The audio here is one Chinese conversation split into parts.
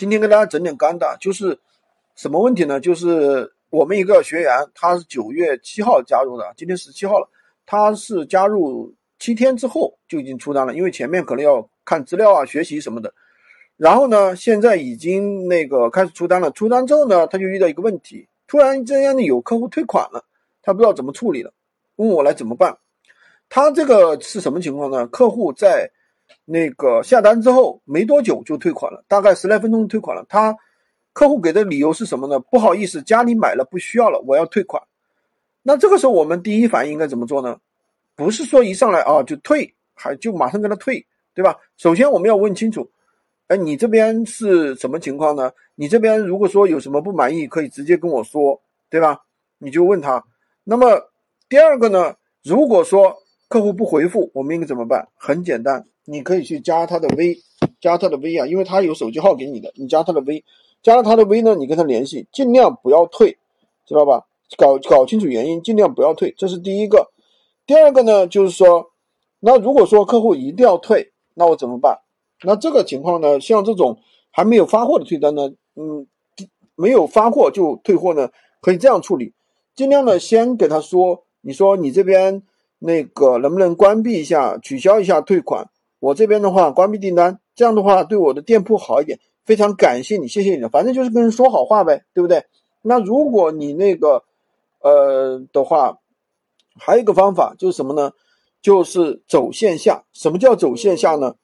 今天跟大家整点干的，就是什么问题呢？就是我们一个学员，他是九月七号加入的，今天十七号了，他是加入七天之后就已经出单了，因为前面可能要看资料啊、学习什么的。然后呢，现在已经那个开始出单了。出单之后呢，他就遇到一个问题，突然之间有客户退款了，他不知道怎么处理了，问我来怎么办。他这个是什么情况呢？客户在那个下单之后没多久就退款了，大概十来分钟退款了。他客户给的理由是什么呢？不好意思，家里买了不需要了，我要退款。那这个时候我们第一反应应该怎么做呢？不是说一上来啊就退，还就马上跟他退，对吧？首先我们要问清楚。哎，你这边是什么情况呢？你这边如果说有什么不满意，可以直接跟我说，对吧？你就问他。那么第二个呢？如果说客户不回复，我们应该怎么办？很简单，你可以去加他的微，加他的微啊，因为他有手机号给你的，你加他的微，加了他的微呢，你跟他联系，尽量不要退，知道吧？搞搞清楚原因，尽量不要退，这是第一个。第二个呢，就是说，那如果说客户一定要退，那我怎么办？那这个情况呢，像这种还没有发货的退单呢，嗯，没有发货就退货呢，可以这样处理，尽量呢先给他说，你说你这边那个能不能关闭一下，取消一下退款，我这边的话关闭订单，这样的话对我的店铺好一点，非常感谢你，谢谢你的，反正就是跟人说好话呗，对不对？那如果你那个呃的话，还有一个方法就是什么呢？就是走线下，什么叫走线下呢？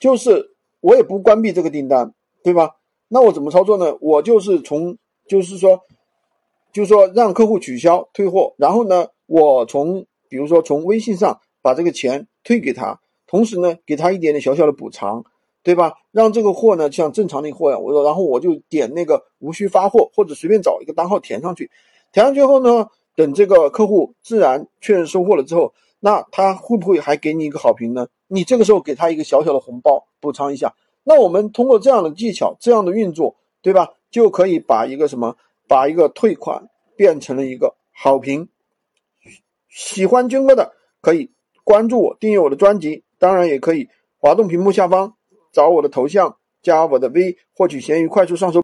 就是我也不关闭这个订单，对吧？那我怎么操作呢？我就是从，就是说，就是说让客户取消退货，然后呢，我从，比如说从微信上把这个钱退给他，同时呢，给他一点点小小的补偿，对吧？让这个货呢像正常的货呀，我说，然后我就点那个无需发货，或者随便找一个单号填上去，填上去后呢，等这个客户自然确认收货了之后。那他会不会还给你一个好评呢？你这个时候给他一个小小的红包补偿一下。那我们通过这样的技巧，这样的运作，对吧？就可以把一个什么，把一个退款变成了一个好评。喜欢军哥的可以关注我，订阅我的专辑，当然也可以滑动屏幕下方找我的头像，加我的 V，获取闲鱼快速上手。